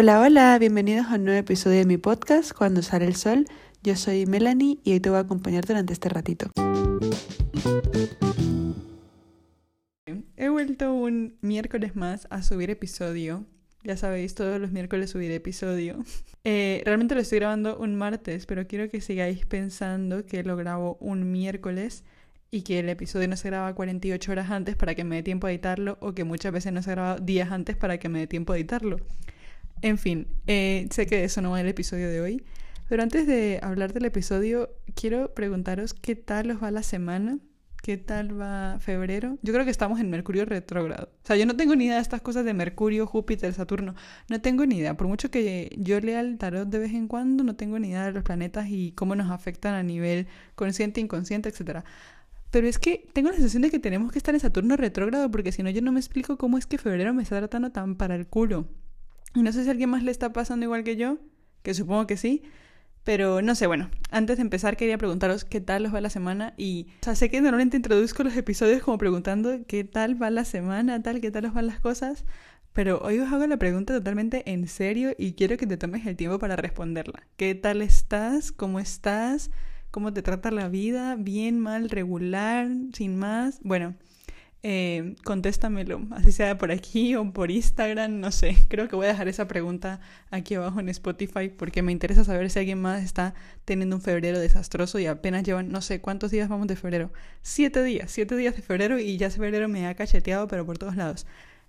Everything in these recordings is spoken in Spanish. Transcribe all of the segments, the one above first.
Hola, hola, bienvenidos a un nuevo episodio de mi podcast, Cuando sale el sol. Yo soy Melanie y hoy te voy a acompañar durante este ratito. He vuelto un miércoles más a subir episodio. Ya sabéis, todos los miércoles subiré episodio. Eh, realmente lo estoy grabando un martes, pero quiero que sigáis pensando que lo grabo un miércoles y que el episodio no se graba 48 horas antes para que me dé tiempo a editarlo o que muchas veces no se graba días antes para que me dé tiempo a editarlo. En fin, eh, sé que eso no va en el episodio de hoy, pero antes de hablar del episodio, quiero preguntaros qué tal os va la semana, qué tal va febrero. Yo creo que estamos en Mercurio retrógrado. O sea, yo no tengo ni idea de estas cosas de Mercurio, Júpiter, Saturno. No tengo ni idea. Por mucho que yo lea el tarot de vez en cuando, no tengo ni idea de los planetas y cómo nos afectan a nivel consciente, inconsciente, etc. Pero es que tengo la sensación de que tenemos que estar en Saturno retrógrado porque si no yo no me explico cómo es que febrero me está tratando tan para el culo. Y no sé si a alguien más le está pasando igual que yo, que supongo que sí. Pero no sé, bueno, antes de empezar quería preguntaros qué tal os va la semana y, o sea, sé que normalmente introduzco los episodios como preguntando qué tal va la semana, tal, qué tal os van las cosas, pero hoy os hago la pregunta totalmente en serio y quiero que te tomes el tiempo para responderla. ¿Qué tal estás? ¿Cómo estás? ¿Cómo te trata la vida? ¿Bien, mal, regular, sin más? Bueno, eh, contéstamelo, así sea por aquí o por Instagram, no sé. Creo que voy a dejar esa pregunta aquí abajo en Spotify porque me interesa saber si alguien más está teniendo un febrero desastroso y apenas llevan, no sé cuántos días vamos de febrero. Siete días, siete días de febrero y ya febrero me ha cacheteado, pero por todos lados.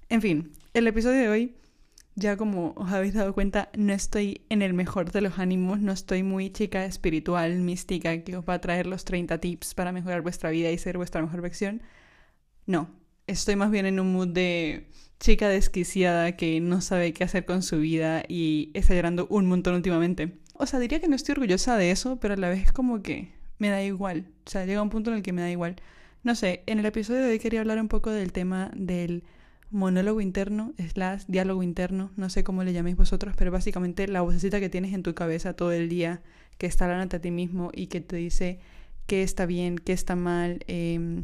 En fin, el episodio de hoy, ya como os habéis dado cuenta, no estoy en el mejor de los ánimos, no estoy muy chica espiritual, mística, que os va a traer los 30 tips para mejorar vuestra vida y ser vuestra mejor versión no, estoy más bien en un mood de chica desquiciada que no sabe qué hacer con su vida y está llorando un montón últimamente. O sea, diría que no estoy orgullosa de eso, pero a la vez es como que me da igual. O sea, llega un punto en el que me da igual. No sé, en el episodio de hoy quería hablar un poco del tema del monólogo interno, slash diálogo interno, no sé cómo le llaméis vosotros, pero básicamente la vocecita que tienes en tu cabeza todo el día, que está hablando a ti mismo y que te dice qué está bien, qué está mal, eh,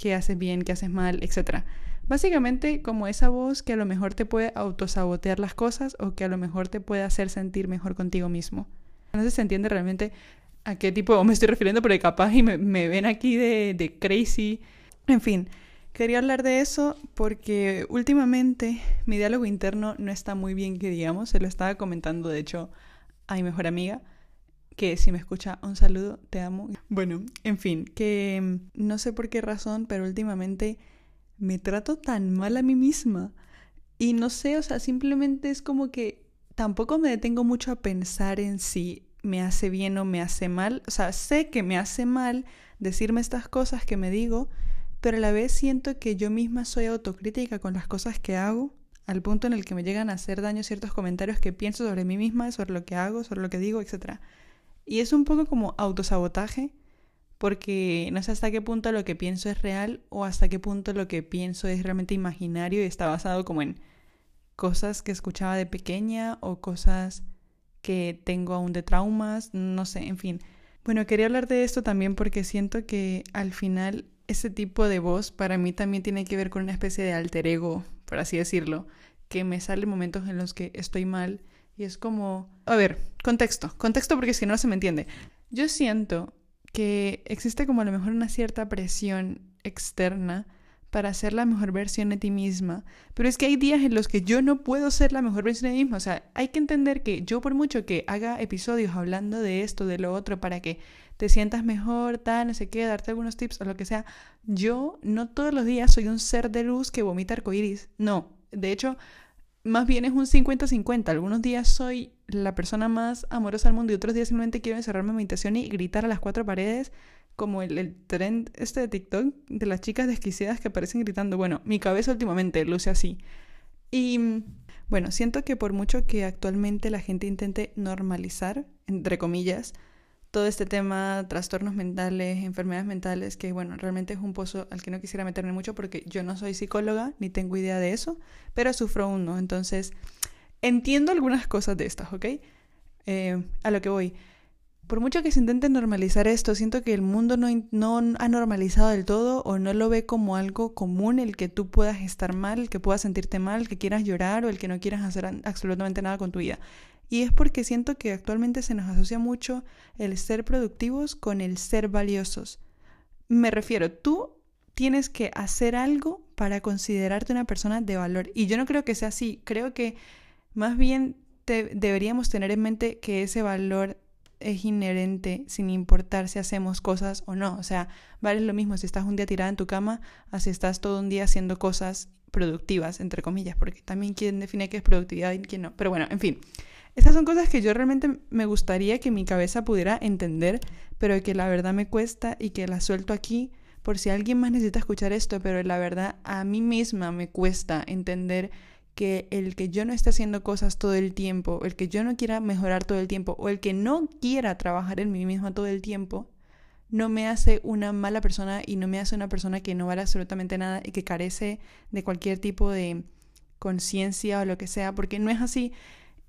qué haces bien, qué haces mal, etc. Básicamente como esa voz que a lo mejor te puede autosabotear las cosas o que a lo mejor te puede hacer sentir mejor contigo mismo. No sé si se entiende realmente a qué tipo me estoy refiriendo, porque capaz y me, ven aquí de, de crazy. En fin, quería hablar de eso porque últimamente mi diálogo interno no está muy bien, que digamos. Se lo estaba comentando, de hecho, a mi mejor amiga que si me escucha, un saludo, te amo. Bueno, en fin, que mm, no sé por qué razón, pero últimamente me trato tan mal a mí misma. Y no sé, o sea, simplemente es como que tampoco me detengo mucho a pensar en si me hace bien o me hace mal. O sea, sé que me hace mal decirme estas cosas que me digo, pero a la vez siento que yo misma soy autocrítica con las cosas que hago, al punto en el que me llegan a hacer daño ciertos comentarios que pienso sobre mí misma, sobre lo que hago, sobre lo que digo, etc. Y es un poco como autosabotaje, porque no sé hasta qué punto lo que pienso es real o hasta qué punto lo que pienso es realmente imaginario y está basado como en cosas que escuchaba de pequeña o cosas que tengo aún de traumas, no sé, en fin. Bueno, quería hablar de esto también porque siento que al final ese tipo de voz para mí también tiene que ver con una especie de alter ego, por así decirlo, que me sale momentos en los que estoy mal y es como, a ver, contexto, contexto porque si no se me entiende. Yo siento que existe como a lo mejor una cierta presión externa para ser la mejor versión de ti misma. Pero es que hay días en los que yo no puedo ser la mejor versión de mí misma. O sea, hay que entender que yo por mucho que haga episodios hablando de esto, de lo otro, para que te sientas mejor, tal, no sé qué, darte algunos tips o lo que sea, yo no todos los días soy un ser de luz que vomita arcoíris. No. De hecho, más bien es un 50-50. Algunos días soy la persona más amorosa del mundo y otros días simplemente quiero encerrarme en mi habitación y gritar a las cuatro paredes como el, el trend este de TikTok de las chicas desquiciadas que aparecen gritando. Bueno, mi cabeza últimamente luce así. Y bueno, siento que por mucho que actualmente la gente intente normalizar, entre comillas, todo este tema, trastornos mentales, enfermedades mentales, que bueno, realmente es un pozo al que no quisiera meterme mucho porque yo no soy psicóloga ni tengo idea de eso, pero sufro uno, entonces entiendo algunas cosas de estas, ¿ok? Eh, a lo que voy. por mucho que se intente normalizar esto, siento que el mundo no, no, ha normalizado del todo o no lo ve como algo común el que tú puedas estar mal, el que puedas sentirte mal, el que quieras llorar o el que no quieras hacer absolutamente nada con tu vida. Y es porque siento que actualmente se nos asocia mucho el ser productivos con el ser valiosos. Me refiero, tú tienes que hacer algo para considerarte una persona de valor. Y yo no creo que sea así. Creo que más bien deberíamos tener en mente que ese valor es inherente sin importar si hacemos cosas o no. O sea, vale lo mismo si estás un día tirada en tu cama a si estás todo un día haciendo cosas productivas, entre comillas, porque también quién define qué es productividad y quién no. Pero bueno, en fin. Estas son cosas que yo realmente me gustaría que mi cabeza pudiera entender, pero que la verdad me cuesta y que la suelto aquí por si alguien más necesita escuchar esto, pero la verdad a mí misma me cuesta entender que el que yo no esté haciendo cosas todo el tiempo, el que yo no quiera mejorar todo el tiempo o el que no quiera trabajar en mí misma todo el tiempo, no me hace una mala persona y no me hace una persona que no vale absolutamente nada y que carece de cualquier tipo de conciencia o lo que sea, porque no es así.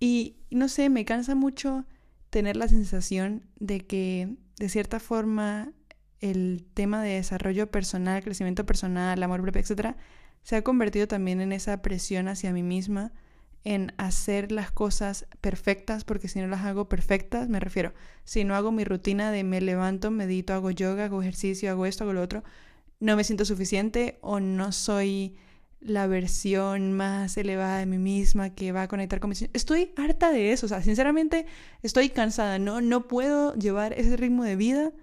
Y no sé, me cansa mucho tener la sensación de que de cierta forma el tema de desarrollo personal, crecimiento personal, amor propio, etcétera, se ha convertido también en esa presión hacia mí misma, en hacer las cosas perfectas, porque si no las hago perfectas, me refiero, si no hago mi rutina de me levanto, medito, hago yoga, hago ejercicio, hago esto, hago lo otro, no me siento suficiente o no soy la versión más elevada de mí misma que va a conectar con mi... Estoy harta de eso, o sea, sinceramente estoy cansada, no, no puedo llevar ese ritmo de vida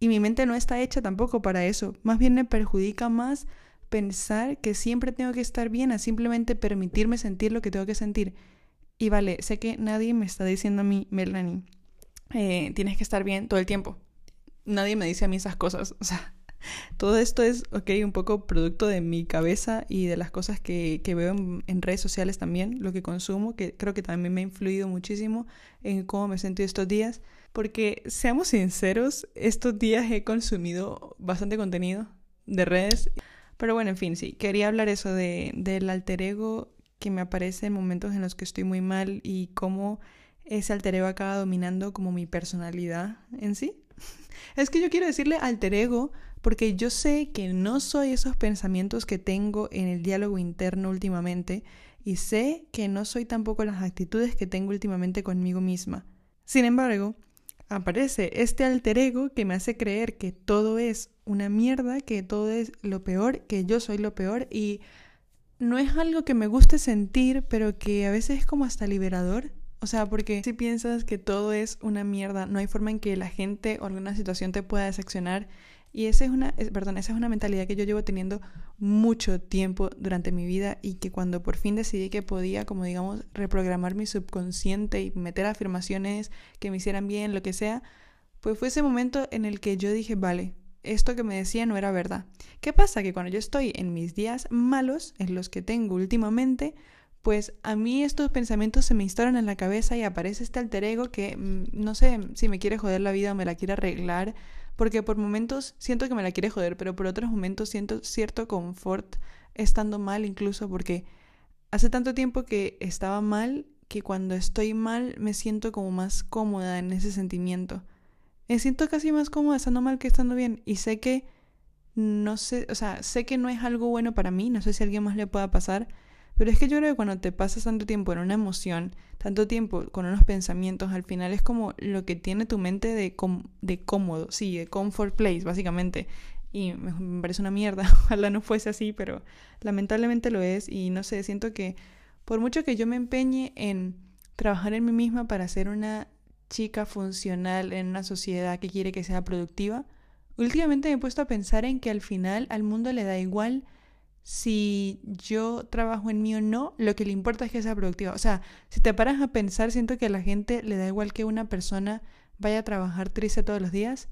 y mi mente no está hecha tampoco para eso. Más bien me perjudica más pensar que siempre tengo que estar bien a simplemente permitirme sentir lo que tengo que sentir. Y vale, sé que nadie me está diciendo a mí, Melanie, eh, tienes que estar bien todo el tiempo. Nadie me dice a mí esas cosas. O sea, todo esto es, ok, un poco producto de mi cabeza y de las cosas que, que veo en, redes sociales también, lo que consumo, que creo que también me ha influido muchísimo en cómo me he sentido estos días. Porque, seamos sinceros, estos días he consumido bastante contenido de redes. Pero bueno, en fin, sí, quería hablar eso de, del alter ego que me aparece en momentos en los que estoy muy mal y cómo ese alter ego acaba dominando como mi personalidad en sí. Es que yo quiero decirle alter ego porque yo sé que no soy esos pensamientos que tengo en el diálogo interno últimamente y sé que no soy tampoco las actitudes que tengo últimamente conmigo misma. Sin embargo, aparece este alter ego que me hace creer que todo es una mierda, que todo es lo peor, que yo soy lo peor y no es algo que me guste sentir, pero que a veces es como hasta liberador. O sea, porque si piensas que todo es una mierda, no hay forma en que la gente o alguna situación te pueda decepcionar y esa es una, perdón, esa es una mentalidad que yo llevo teniendo mucho tiempo durante mi vida y que cuando por fin decidí que podía, como digamos, reprogramar mi subconsciente y meter afirmaciones que me hicieran bien, lo que sea, pues fue ese momento en el que yo dije, vale, esto que me decía no era verdad. ¿Qué pasa? Que cuando yo estoy en mis días malos, en los que tengo últimamente, pues a mí estos pensamientos se me instalan en la cabeza y aparece este alter ego que mm, no sé si me quiere joder la vida o me la quiere arreglar porque por momentos siento que me la quiere joder, pero por otros momentos siento cierto confort estando mal incluso porque hace tanto tiempo que estaba mal que cuando estoy mal me siento como más cómoda en ese sentimiento. Me siento casi más cómoda estando mal que estando bien y sé que no sé, o sea, sé que no es algo bueno para mí, no sé si a alguien más le pueda pasar, pero es que yo creo que cuando te pasas tanto tiempo en una emoción, tanto tiempo con unos pensamientos, al final es como lo que tiene tu mente de, de cómodo, sí, de comfort place, básicamente. Y me, parece una mierda, ojalá no fuese así, pero lamentablemente lo es. Y no sé, siento que por mucho que yo me empeñe en trabajar en mí misma para ser una chica funcional en una sociedad que quiere que sea productiva, últimamente me he puesto a pensar en que al final al mundo le da igual si yo trabajo en mí o no, lo que le importa es que sea productiva. O sea, si te paras a pensar, siento que a la gente le da igual que una persona vaya a trabajar triste todos los días.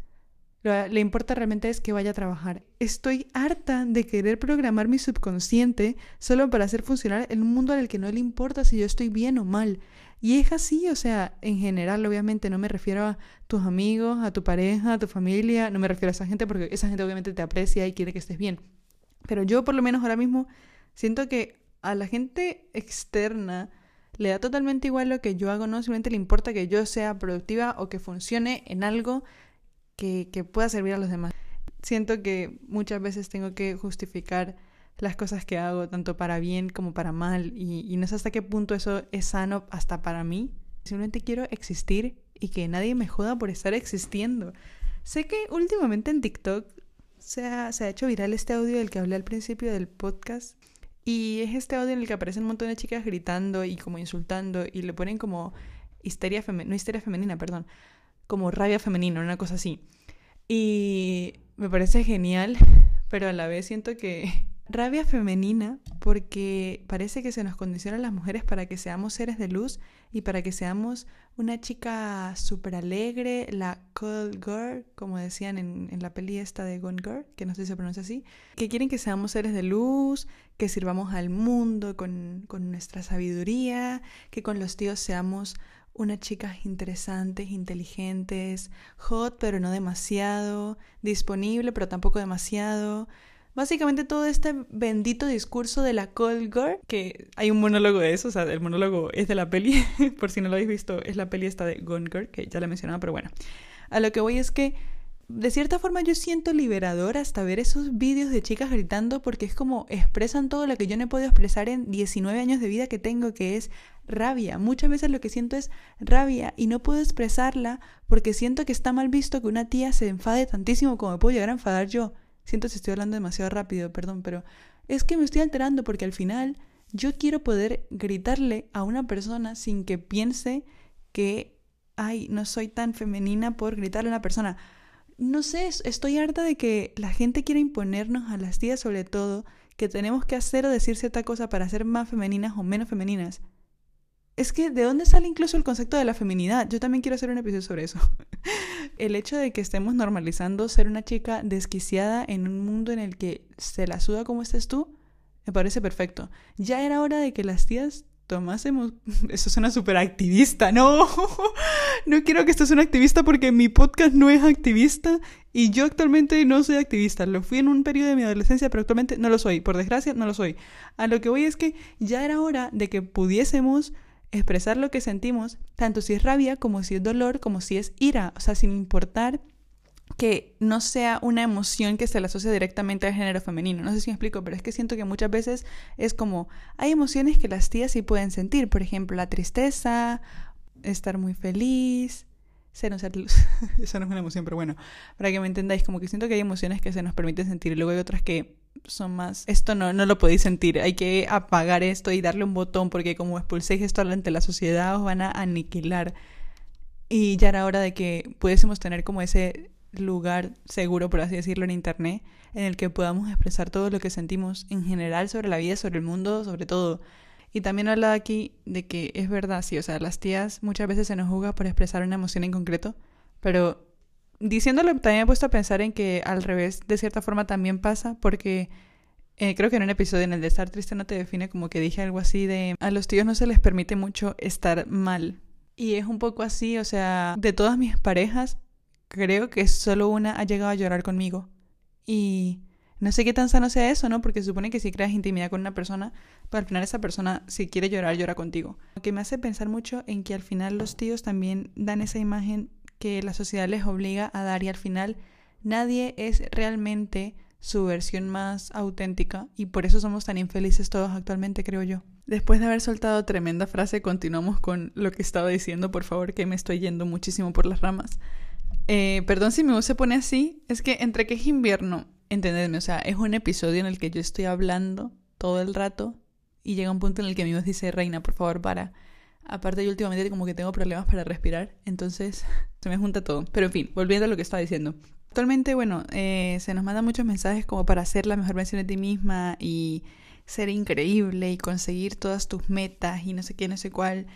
Lo le importa realmente es que vaya a trabajar. Estoy harta de querer programar mi subconsciente solo para hacer funcionar un mundo al que no le importa si yo estoy bien o mal. Y es así, o sea, en general, obviamente, no me refiero a tus amigos, a tu pareja, a tu familia, no me refiero a esa gente porque esa gente obviamente te aprecia y quiere que estés bien. Pero yo por lo menos ahora mismo siento que a la gente externa le da totalmente igual lo que yo hago, no simplemente le importa que yo sea productiva o que funcione en algo que, que pueda servir a los demás. Siento que muchas veces tengo que justificar las cosas que hago, tanto para bien como para mal, y, y no sé hasta qué punto eso es sano hasta para mí. Simplemente quiero existir y que nadie me joda por estar existiendo. Sé que últimamente en TikTok se ha, se ha hecho viral este audio del que hablé al principio del podcast. Y es este audio en el que aparecen un montón de chicas gritando y como insultando y le ponen como histeria femenina, no histeria femenina, perdón, como rabia femenina, una cosa así. Y me parece genial, pero a la vez siento que rabia femenina porque parece que se nos condiciona a las mujeres para que seamos seres de luz y para que seamos una chica súper alegre, la cold girl, como decían en, en, la peli esta de Gone Girl, que no sé si se pronuncia así, que quieren que seamos seres de luz, que sirvamos al mundo con, con nuestra sabiduría, que con los tíos seamos unas chicas interesantes, inteligentes, hot pero no demasiado, disponible pero tampoco demasiado, Básicamente todo este bendito discurso de la cold girl, que hay un monólogo de eso, o sea, el monólogo es de la peli, por si no lo habéis visto, es la peli esta de Gone Girl, que ya la mencionaba, pero bueno. A lo que voy es que de cierta forma yo siento liberador hasta ver esos vídeos de chicas gritando porque es como expresan todo lo que yo no he podido expresar en 19 años de vida que tengo, que es rabia. Muchas veces lo que siento es rabia y no puedo expresarla porque siento que está mal visto que una tía se enfade tantísimo como me puedo llegar a enfadar yo. Siento si estoy hablando demasiado rápido, perdón, pero es que me estoy alterando porque al final yo quiero poder gritarle a una persona sin que piense que, ay, no soy tan femenina por gritarle a una persona. No sé, estoy harta de que la gente quiera imponernos a las tías sobre todo que tenemos que hacer o decir cierta cosa para ser más femeninas o menos femeninas. Es que, ¿de dónde sale incluso el concepto de la feminidad? Yo también quiero hacer un episodio sobre eso. el hecho de que estemos normalizando ser una chica desquiciada en un mundo en el que se la suda como estés tú, me parece perfecto. Ya era hora de que las tías tomásemos... Eso suena súper activista, no. no quiero que esto sea un activista porque mi podcast no es activista y yo actualmente no soy activista. Lo fui en un periodo de mi adolescencia, pero actualmente no lo soy. Por desgracia, no lo soy. A lo que voy es que ya era hora de que pudiésemos expresar lo que sentimos, tanto si es rabia como si es dolor, como si es ira, o sea, sin importar que no sea una emoción que se la asocie directamente al género femenino. No sé si me explico, pero es que siento que muchas veces es como, hay emociones que las tías sí pueden sentir, por ejemplo, la tristeza, estar muy feliz, ser. Eso no es una emoción, pero bueno, para que me entendáis, como que siento que hay emociones que se nos permiten sentir y luego hay otras que son más, esto no, no lo podéis sentir, hay que apagar esto y darle un botón porque como expulséis esto ante la sociedad os van a aniquilar. Y ya era hora de que pudiésemos tener como ese lugar seguro, por así decirlo, en Internet, en el que podamos expresar todo lo que sentimos en general sobre la vida, sobre el mundo, sobre todo. Y también habla aquí de que es verdad, sí, o sea, las tías muchas veces se nos juzga por expresar una emoción en concreto, pero diciéndolo también me he puesto a pensar en que al revés, de cierta forma también pasa, porque eh, creo que en un episodio en el de estar triste no te define como que dije algo así de a los tíos no se les permite mucho estar mal. Y es un poco así, o sea, de todas mis parejas, creo que solo una ha llegado a llorar conmigo. Y no sé qué tan sano sea eso, ¿no? Porque se supone que si creas intimidad con una persona, pues al final esa persona, si quiere llorar, llora contigo. Lo que me hace pensar mucho en que al final los tíos también dan esa imagen que la sociedad les obliga a dar y al final nadie es realmente su versión más auténtica y por eso somos tan infelices todos actualmente, creo yo. Después de haber soltado tremenda frase, continuamos con lo que estaba diciendo, por favor, que me estoy yendo muchísimo por las ramas. Eh, perdón si mi voz se pone así, es que entre que es invierno, entendedme, o sea, es un episodio en el que yo estoy hablando todo el rato y llega un punto en el que mi voz dice, Reina, por favor, para. Aparte yo últimamente como que tengo problemas para respirar, entonces se me junta todo. Pero en fin, volviendo a lo que estaba diciendo. Actualmente, bueno, eh, se nos mandan muchos mensajes como para ser la mejor versión de ti misma y ser increíble y conseguir todas tus metas y no sé qué, no sé cuál.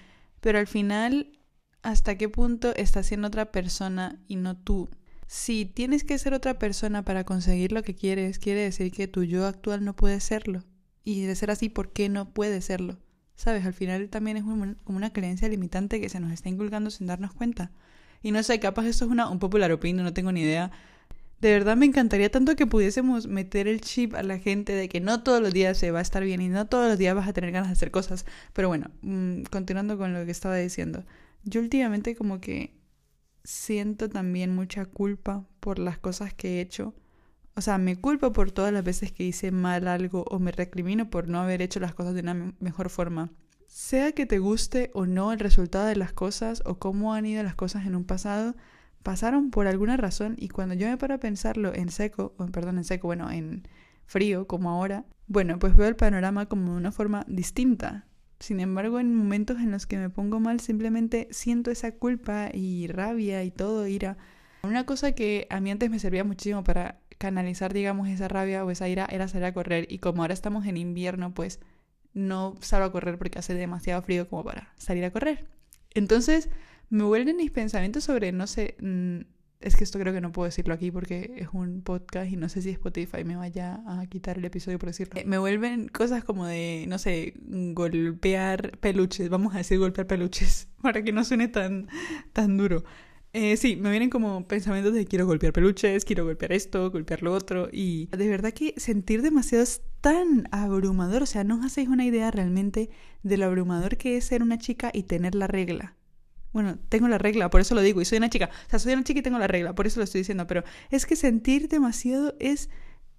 Pero al final, ¿hasta qué punto estás siendo otra persona y no tú? Si tienes que ser otra persona para conseguir lo que quieres, quiere decir que tu yo actual no puede serlo. Y de ser así, ¿por qué no puede serlo? ¿Sabes? Al final también es como una creencia limitante que se nos está inculcando sin darnos cuenta. Y no sé, capaz esto es una un popular opinion, no tengo ni idea. De verdad me encantaría tanto que pudiésemos meter el chip a la gente de que no todos los días se va a estar bien y no todos los días vas a tener ganas de hacer cosas. Pero bueno, mm, continuando con lo que estaba diciendo. Yo últimamente como que siento también mucha culpa por las cosas que he hecho. O sea, me culpo por todas las veces que hice mal algo o me recrimino por no haber hecho las cosas de una mejor forma. Sea que te guste o no el resultado de las cosas o cómo han ido las cosas en un pasado, pasaron por alguna razón y cuando yo me paro a pensarlo en seco, o perdón, en seco, bueno, en frío como ahora, bueno, pues veo el panorama como de una forma distinta. Sin embargo, en momentos en los que me pongo mal, simplemente siento esa culpa y rabia y todo, ira. Una cosa que a mí antes me servía muchísimo para canalizar, digamos, esa rabia o esa ira era salir a correr. Y como ahora estamos en invierno, pues no salgo a correr porque hace demasiado frío como para salir a correr. Entonces, me vuelven mis pensamientos sobre, no sé, es que esto creo que no puedo decirlo aquí porque es un podcast y no sé si Spotify me vaya a quitar el episodio por decirlo. Me vuelven cosas como de, no sé, golpear peluches, vamos a decir golpear peluches, para que no suene tan, tan duro. Eh, sí, me vienen como pensamientos de quiero golpear peluches, quiero golpear esto, golpear lo otro. Y de verdad que sentir demasiado es tan abrumador. O sea, no os hacéis una idea realmente de lo abrumador que es ser una chica y tener la regla. Bueno, tengo la regla, por eso lo digo, y soy una chica. O sea, soy una chica y tengo la regla, por eso lo estoy diciendo. Pero es que sentir demasiado es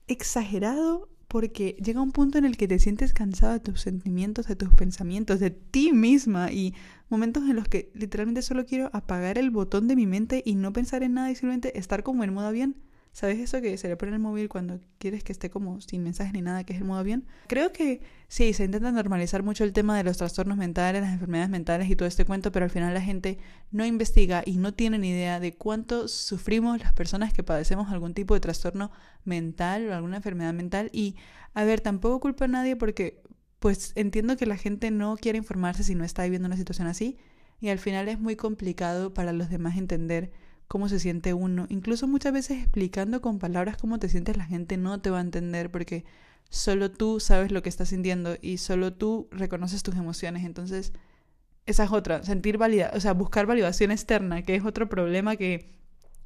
exagerado porque llega un punto en el que te sientes cansado de tus sentimientos, de tus pensamientos, de ti misma y momentos en los que literalmente solo quiero apagar el botón de mi mente y no pensar en nada y simplemente estar como en modo avión ¿Sabes eso que se le pone el móvil cuando quieres que esté como sin mensajes ni nada, que es el modo avión? Creo que sí, se intenta normalizar mucho el tema de los trastornos mentales, las enfermedades mentales y todo este cuento, pero al final la gente no investiga y no tiene ni idea de cuánto sufrimos las personas que padecemos algún tipo de trastorno mental o alguna enfermedad mental. Y, a ver, tampoco culpa a nadie porque, pues entiendo que la gente no quiere informarse si no está viviendo una situación así y al final es muy complicado para los demás entender cómo se siente uno. Incluso muchas veces explicando con palabras cómo te sientes la gente no te va a entender porque solo tú sabes lo que estás sintiendo y solo tú reconoces tus emociones. Entonces, esa es otra, sentir valida, o sea, buscar validación externa, que es otro problema que,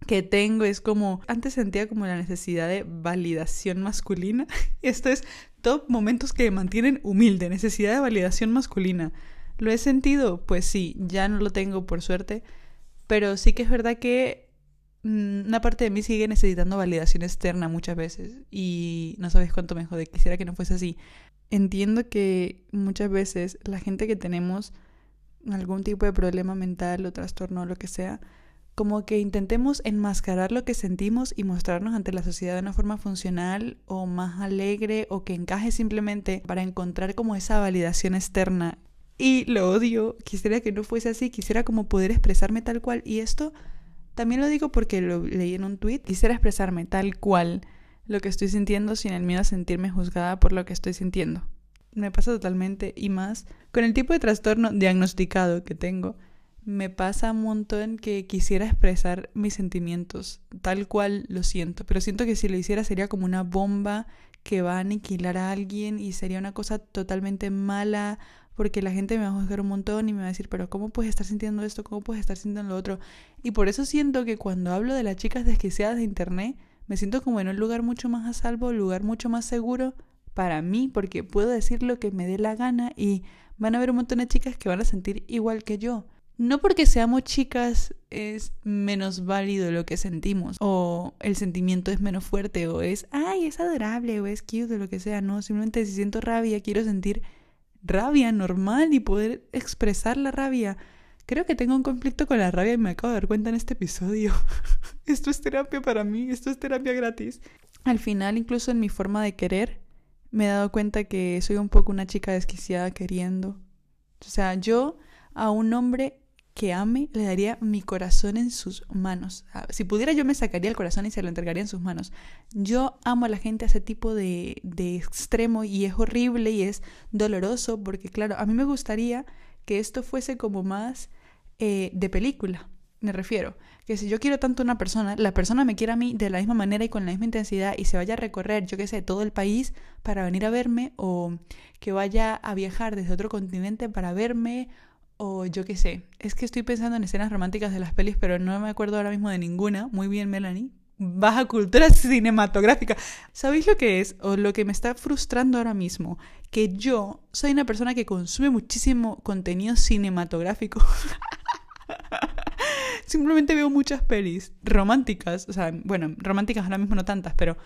que tengo. Es como, antes sentía como la necesidad de validación masculina. Esto es top momentos que me mantienen humilde, necesidad de validación masculina. ¿Lo he sentido? Pues sí, ya no lo tengo por suerte pero sí que es verdad que mm, una parte de mí sigue necesitando validación externa muchas veces y no sabes cuánto me jode, quisiera que no fuese así. Entiendo que muchas veces la gente que tenemos algún tipo de problema mental o trastorno o lo que sea, como que intentemos enmascarar lo que sentimos y mostrarnos ante la sociedad de una forma funcional o más alegre o que encaje simplemente para encontrar como esa validación externa y lo odio, quisiera que no fuese así, quisiera como poder expresarme tal cual. Y esto también lo digo porque lo leí en un tweet, quisiera expresarme tal cual lo que estoy sintiendo sin el miedo a sentirme juzgada por lo que estoy sintiendo. Me pasa totalmente y más con el tipo de trastorno diagnosticado que tengo. Me pasa un montón que quisiera expresar mis sentimientos tal cual lo siento, pero siento que si lo hiciera sería como una bomba que va a aniquilar a alguien y sería una cosa totalmente mala porque la gente me va a juzgar un montón y me va a decir, pero ¿cómo puedes estar sintiendo esto? ¿Cómo puedes estar sintiendo lo otro? Y por eso siento que cuando hablo de las chicas desquiciadas de Internet, me siento como en un lugar mucho más a salvo, un lugar mucho más seguro para mí, porque puedo decir lo que me dé la gana y van a haber un montón de chicas que van a sentir igual que yo. No porque seamos chicas es menos válido lo que sentimos o el sentimiento es menos fuerte o es, ay, es adorable o es cute o lo que sea, no, simplemente si siento rabia quiero sentir rabia normal y poder expresar la rabia. Creo que tengo un conflicto con la rabia y me acabo de dar cuenta en este episodio. esto es terapia para mí, esto es terapia gratis. Al final, incluso en mi forma de querer, me he dado cuenta que soy un poco una chica desquiciada queriendo. O sea, yo a un hombre que ame, le daría mi corazón en sus manos. Ah, si pudiera yo me sacaría el corazón y se lo entregaría en sus manos. Yo amo a la gente a ese tipo de, de extremo y es horrible y es doloroso porque claro, a mí me gustaría que esto fuese como más eh, de película. Me refiero, que si yo quiero tanto a una persona, la persona me quiera a mí de la misma manera y con la misma intensidad y se vaya a recorrer, yo qué sé, todo el país para venir a verme o que vaya a viajar desde otro continente para verme o yo qué sé, es que estoy pensando en escenas románticas de las pelis, pero no me acuerdo ahora mismo de ninguna. Muy bien, Melanie. baja cultura cinematográfica. ¿Sabéis lo que es? O lo que me está frustrando ahora mismo. Que yo soy una persona que consume muchísimo contenido cinematográfico. Simplemente veo muchas pelis románticas. O sea, bueno, románticas ahora mismo no tantas, pero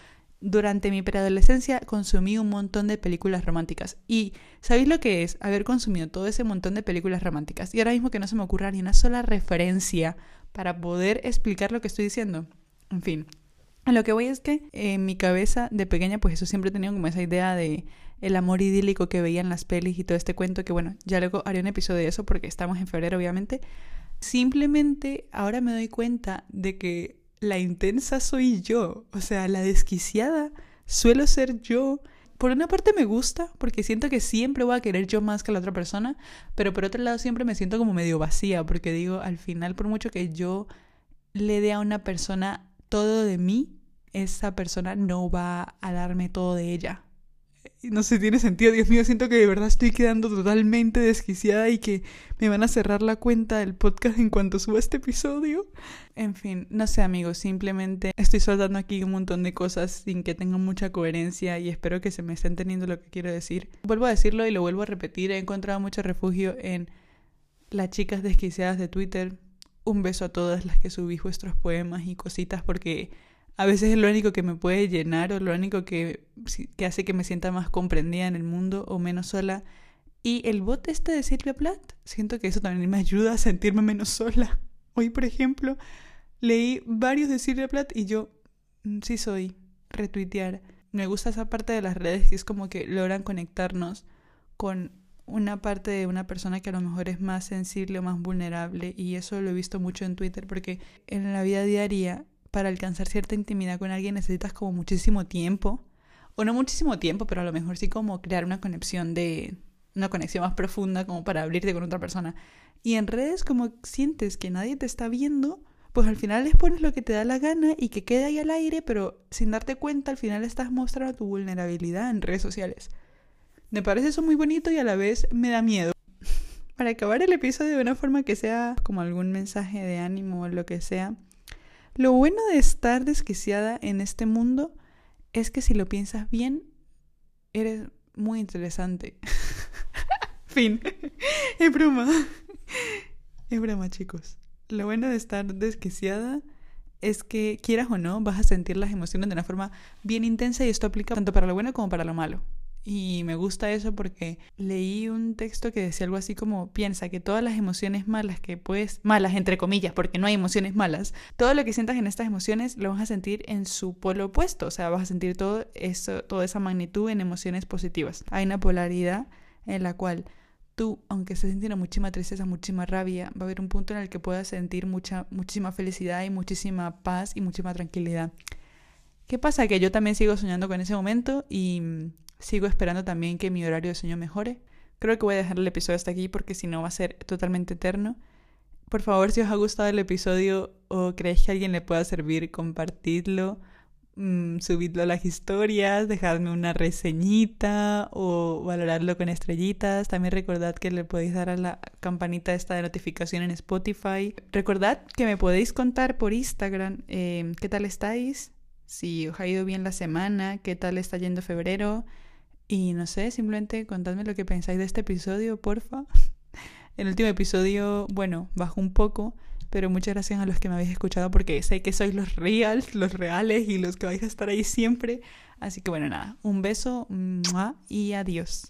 durante mi preadolescencia consumí un montón de películas románticas. Y ¿sabéis lo que es haber consumido todo ese montón de películas románticas? Y ahora mismo que no se me ocurra ni una sola referencia para poder explicar lo que estoy diciendo. En fin, lo que voy es que en mi cabeza de pequeña, pues eso siempre he tenido como esa idea de el amor idílico que veía en las pelis y todo este cuento, que bueno, ya luego haré un episodio de eso porque estamos en febrero, obviamente. Simplemente ahora me doy cuenta de que la intensa soy yo, o sea, la desquiciada suelo ser yo. Por una parte me gusta, porque siento que siempre voy a querer yo más que la otra persona, pero por otro lado siempre me siento como medio vacía, porque digo, al final, por mucho que yo le dé a una persona todo de mí, esa persona no va a darme todo de ella no sé, tiene sentido. Dios mío, siento que de verdad estoy quedando totalmente desquiciada y que me van a cerrar la cuenta del podcast en cuanto suba este episodio. En fin, no sé amigos, simplemente estoy soltando aquí un montón de cosas sin que tengan mucha coherencia y espero que se me estén teniendo lo que quiero decir. Vuelvo a decirlo y lo vuelvo a repetir, he encontrado mucho refugio en las chicas desquiciadas de Twitter. Un beso a todas las que subí vuestros poemas y cositas porque a veces es lo único que me puede llenar o lo único que, que hace que me sienta más comprendida en el mundo o menos sola. Y el bot este de Silvia Plath, siento que eso también me ayuda a sentirme menos sola. Hoy, por ejemplo, leí varios de Silvia Plath y yo, mm, sí soy, retuitear. Me gusta esa parte de las redes que es como que logran conectarnos con una parte de una persona que a lo mejor es más sensible o más vulnerable y eso lo he visto mucho en Twitter porque en la vida diaria para alcanzar cierta intimidad con alguien necesitas como muchísimo tiempo. O no muchísimo tiempo, pero a lo mejor sí como crear una conexión de. una conexión más profunda como para abrirte con otra persona. Y en redes, como sientes que nadie te está viendo, pues al final les pones lo que te da la gana y que quede ahí al aire, pero sin darte cuenta, al final estás mostrando tu vulnerabilidad en redes sociales. Me parece eso muy bonito y a la vez me da miedo. Para acabar el episodio de una forma que sea como algún mensaje de ánimo o lo que sea, lo bueno de estar desquiciada en este mundo es que si lo piensas bien, eres muy interesante. fin. Es broma. Es broma, chicos. Lo bueno de estar desquiciada es que, quieras o no, vas a sentir las emociones de una forma bien intensa y esto aplica tanto para lo bueno como para lo malo. Y me gusta eso porque leí un texto que decía algo así como, piensa que todas las emociones malas que puedes, malas entre comillas, porque no hay emociones malas, todo lo que sientas en estas emociones lo vas a sentir en su polo opuesto, o sea, vas a sentir todo eso, toda esa magnitud en emociones positivas. Hay una polaridad en la cual tú, aunque se sintiera muchísima tristeza, muchísima rabia, va a haber un punto en el que puedas sentir mucha, muchísima felicidad y muchísima paz y muchísima tranquilidad. ¿Qué pasa? Que yo también sigo soñando con ese momento y Sigo esperando también que mi horario de sueño mejore. Creo que voy a dejar el episodio hasta aquí porque si no va a ser totalmente eterno. Por favor, si os ha gustado el episodio o creéis que a alguien le pueda servir, compartidlo, mmm, subidlo a las historias, dejadme una reseñita o valorarlo con estrellitas. También recordad que le podéis dar a la campanita esta de notificación en Spotify. Recordad que me podéis contar por Instagram eh, qué tal estáis, si os ha ido bien la semana, qué tal está yendo febrero. Y no sé, simplemente contadme lo que pensáis de este episodio, porfa. El último episodio, bueno, bajó un poco, pero muchas gracias a los que me habéis escuchado porque sé que sois los reals, los reales y los que vais a estar ahí siempre. Así que bueno, nada, un beso y adiós.